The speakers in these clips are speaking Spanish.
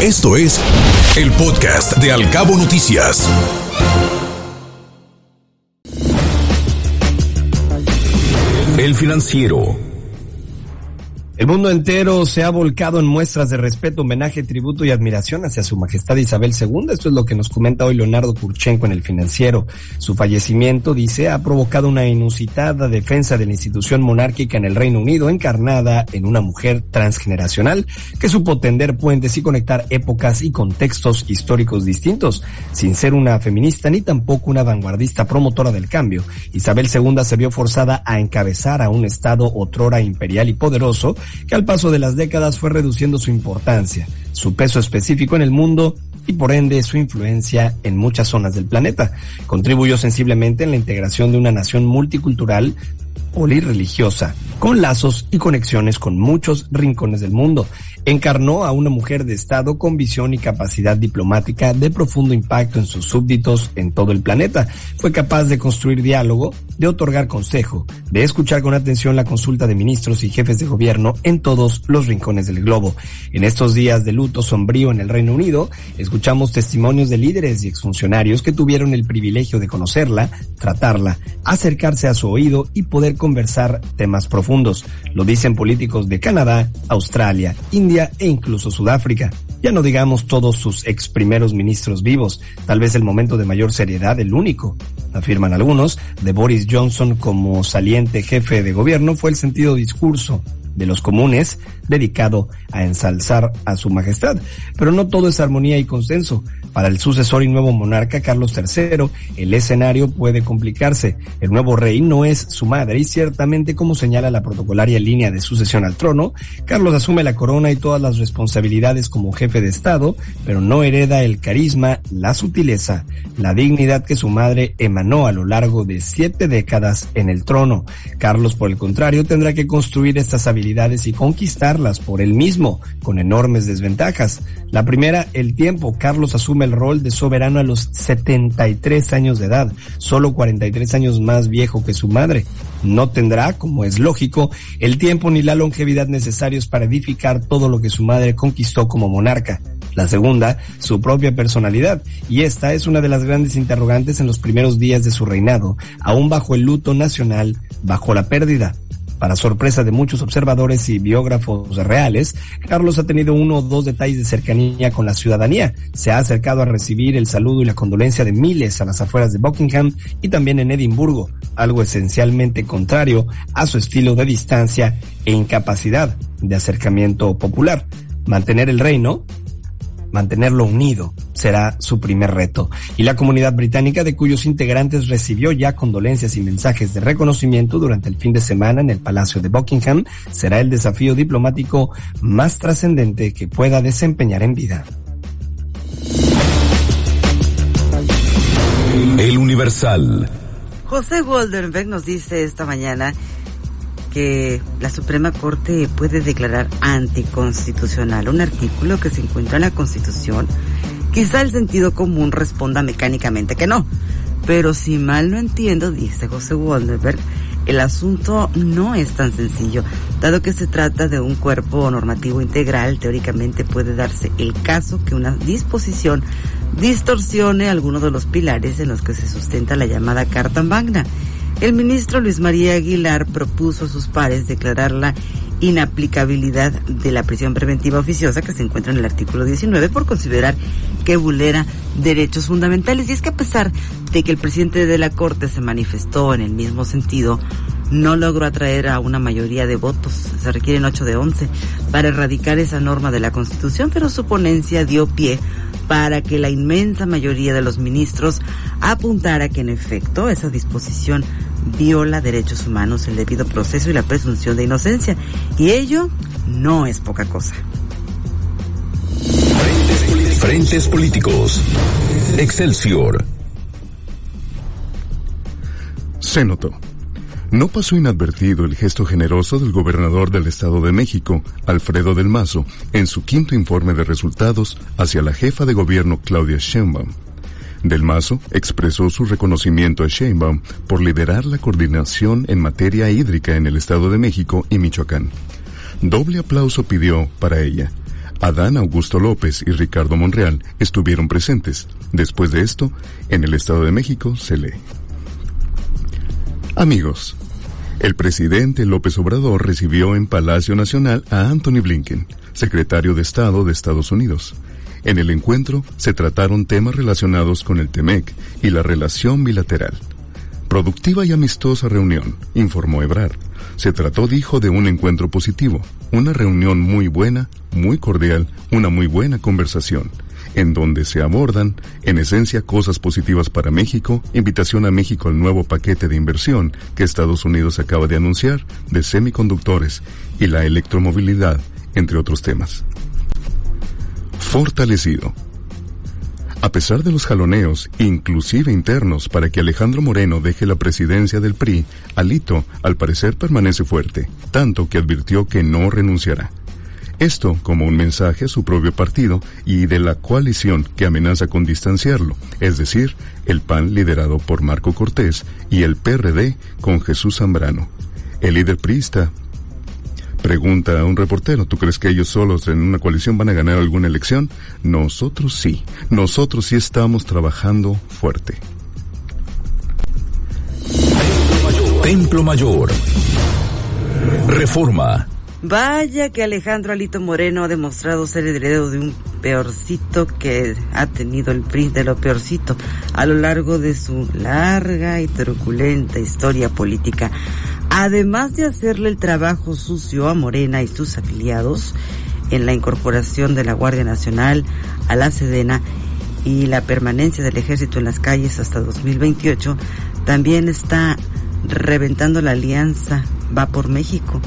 Esto es el podcast de Alcabo Noticias. El financiero. El mundo entero se ha volcado en muestras de respeto, homenaje, tributo y admiración hacia su majestad Isabel II. Esto es lo que nos comenta hoy Leonardo Kurchenko en el financiero. Su fallecimiento, dice, ha provocado una inusitada defensa de la institución monárquica en el Reino Unido, encarnada en una mujer transgeneracional que supo tender puentes y conectar épocas y contextos históricos distintos, sin ser una feminista ni tampoco una vanguardista promotora del cambio. Isabel II se vio forzada a encabezar a un Estado otrora imperial y poderoso que al paso de las décadas fue reduciendo su importancia, su peso específico en el mundo y por ende su influencia en muchas zonas del planeta. Contribuyó sensiblemente en la integración de una nación multicultural polirreligiosa, con lazos y conexiones con muchos rincones del mundo. Encarnó a una mujer de Estado con visión y capacidad diplomática de profundo impacto en sus súbditos en todo el planeta. Fue capaz de construir diálogo, de otorgar consejo, de escuchar con atención la consulta de ministros y jefes de gobierno en todos los rincones del globo. En estos días de luto sombrío en el Reino Unido, escuchamos testimonios de líderes y exfuncionarios que tuvieron el privilegio de conocerla, tratarla, acercarse a su oído y poder conversar temas profundos. Lo dicen políticos de Canadá, Australia, India e incluso Sudáfrica. Ya no digamos todos sus ex primeros ministros vivos, tal vez el momento de mayor seriedad, el único, afirman algunos, de Boris Johnson como saliente jefe de gobierno fue el sentido discurso de los comunes dedicado a ensalzar a su majestad. Pero no todo es armonía y consenso. Para el sucesor y nuevo monarca Carlos III, el escenario puede complicarse. El nuevo rey no es su madre y ciertamente, como señala la protocolaria línea de sucesión al trono, Carlos asume la corona y todas las responsabilidades como jefe de Estado, pero no hereda el carisma, la sutileza, la dignidad que su madre emanó a lo largo de siete décadas en el trono. Carlos, por el contrario, tendrá que construir estas habilidades y conquistarlas por él mismo, con enormes desventajas. La primera, el tiempo. Carlos asume el rol de soberano a los 73 años de edad, solo 43 años más viejo que su madre. No tendrá, como es lógico, el tiempo ni la longevidad necesarios para edificar todo lo que su madre conquistó como monarca. La segunda, su propia personalidad, y esta es una de las grandes interrogantes en los primeros días de su reinado, aún bajo el luto nacional, bajo la pérdida para sorpresa de muchos observadores y biógrafos reales, Carlos ha tenido uno o dos detalles de cercanía con la ciudadanía. Se ha acercado a recibir el saludo y la condolencia de miles a las afueras de Buckingham y también en Edimburgo, algo esencialmente contrario a su estilo de distancia e incapacidad de acercamiento popular. Mantener el reino mantenerlo unido será su primer reto. Y la comunidad británica, de cuyos integrantes recibió ya condolencias y mensajes de reconocimiento durante el fin de semana en el Palacio de Buckingham, será el desafío diplomático más trascendente que pueda desempeñar en vida. El Universal. José Waldenberg nos dice esta mañana que la Suprema Corte puede declarar anticonstitucional un artículo que se encuentra en la Constitución, quizá el sentido común responda mecánicamente que no. Pero si mal no entiendo, dice José Waldenberg, el asunto no es tan sencillo. Dado que se trata de un cuerpo normativo integral, teóricamente puede darse el caso que una disposición distorsione alguno de los pilares en los que se sustenta la llamada Carta Magna el ministro Luis María Aguilar propuso a sus pares declarar la inaplicabilidad de la prisión preventiva oficiosa que se encuentra en el artículo 19 por considerar que vulnera derechos fundamentales. Y es que a pesar de que el presidente de la Corte se manifestó en el mismo sentido, no logró atraer a una mayoría de votos, se requieren 8 de 11, para erradicar esa norma de la Constitución, pero su ponencia dio pie para que la inmensa mayoría de los ministros apuntara que en efecto esa disposición viola derechos humanos, el debido proceso y la presunción de inocencia. Y ello no es poca cosa. Frentes, políticos. Excelsior. Se notó. No pasó inadvertido el gesto generoso del gobernador del Estado de México, Alfredo del Mazo, en su quinto informe de resultados hacia la jefa de gobierno Claudia Sheinbaum. Del Mazo expresó su reconocimiento a Sheinbaum por liderar la coordinación en materia hídrica en el Estado de México y Michoacán. Doble aplauso pidió para ella. Adán Augusto López y Ricardo Monreal estuvieron presentes. Después de esto, en el Estado de México se lee. Amigos, el presidente López Obrador recibió en Palacio Nacional a Anthony Blinken, secretario de Estado de Estados Unidos. En el encuentro se trataron temas relacionados con el TEMEC y la relación bilateral. Productiva y amistosa reunión, informó Ebrard. Se trató, dijo, de un encuentro positivo, una reunión muy buena, muy cordial, una muy buena conversación en donde se abordan, en esencia, cosas positivas para México, invitación a México al nuevo paquete de inversión que Estados Unidos acaba de anunciar de semiconductores y la electromovilidad, entre otros temas. Fortalecido. A pesar de los jaloneos, inclusive internos, para que Alejandro Moreno deje la presidencia del PRI, Alito, al parecer, permanece fuerte, tanto que advirtió que no renunciará. Esto como un mensaje a su propio partido y de la coalición que amenaza con distanciarlo, es decir, el PAN liderado por Marco Cortés y el PRD con Jesús Zambrano. El líder priista pregunta a un reportero, ¿tú crees que ellos solos en una coalición van a ganar alguna elección? Nosotros sí, nosotros sí estamos trabajando fuerte. Templo Mayor. Reforma. Vaya que Alejandro Alito Moreno ha demostrado ser heredero de un peorcito que ha tenido el PRI de lo peorcito a lo largo de su larga y truculenta historia política. Además de hacerle el trabajo sucio a Morena y sus afiliados en la incorporación de la Guardia Nacional a la Sedena y la permanencia del ejército en las calles hasta 2028, también está reventando la alianza Va por México.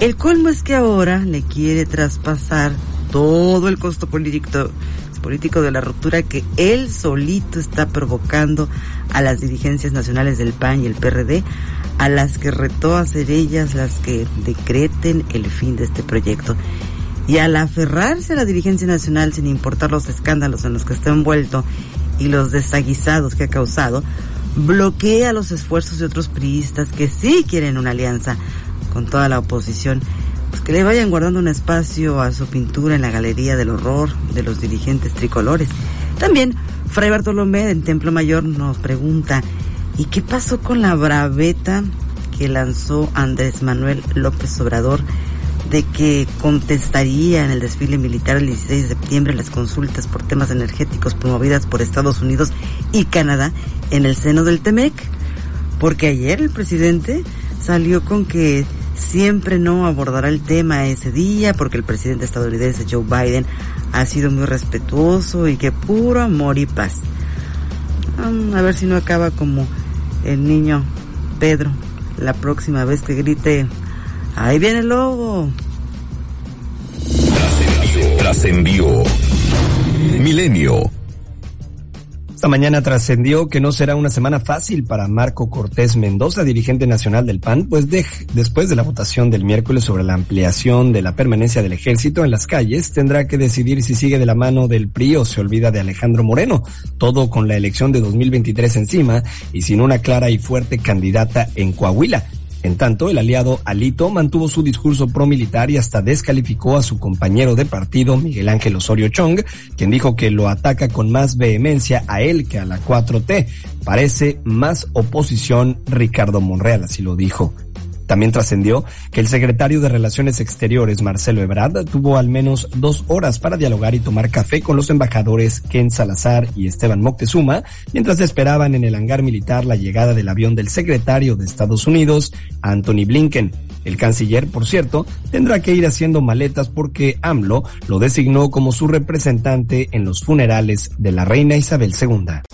El colmo es que ahora le quiere traspasar todo el costo político, político de la ruptura que él solito está provocando a las dirigencias nacionales del PAN y el PRD, a las que retó a ser ellas las que decreten el fin de este proyecto. Y al aferrarse a la dirigencia nacional sin importar los escándalos en los que está envuelto y los desaguisados que ha causado, bloquea los esfuerzos de otros priistas que sí quieren una alianza con toda la oposición, que le vayan guardando un espacio a su pintura en la Galería del Horror de los dirigentes tricolores. También Fray Bartolomé en Templo Mayor nos pregunta, ¿y qué pasó con la braveta que lanzó Andrés Manuel López Obrador de que contestaría en el desfile militar el 16 de septiembre las consultas por temas energéticos promovidas por Estados Unidos y Canadá en el seno del TEMEC? Porque ayer el presidente salió con que siempre no abordará el tema ese día porque el presidente estadounidense Joe Biden ha sido muy respetuoso y que puro amor y paz. a ver si no acaba como el niño Pedro la próxima vez que grite, ahí viene el lobo. Trascendió. Milenio esta mañana trascendió que no será una semana fácil para Marco Cortés Mendoza, dirigente nacional del PAN, pues después de la votación del miércoles sobre la ampliación de la permanencia del ejército en las calles, tendrá que decidir si sigue de la mano del PRI o se olvida de Alejandro Moreno, todo con la elección de 2023 encima y sin una clara y fuerte candidata en Coahuila. En tanto, el aliado Alito mantuvo su discurso promilitar y hasta descalificó a su compañero de partido, Miguel Ángel Osorio Chong, quien dijo que lo ataca con más vehemencia a él que a la 4T. Parece más oposición Ricardo Monreal, así lo dijo. También trascendió que el secretario de Relaciones Exteriores, Marcelo Ebrard, tuvo al menos dos horas para dialogar y tomar café con los embajadores Ken Salazar y Esteban Moctezuma, mientras esperaban en el hangar militar la llegada del avión del secretario de Estados Unidos, Anthony Blinken. El canciller, por cierto, tendrá que ir haciendo maletas porque AMLO lo designó como su representante en los funerales de la reina Isabel II.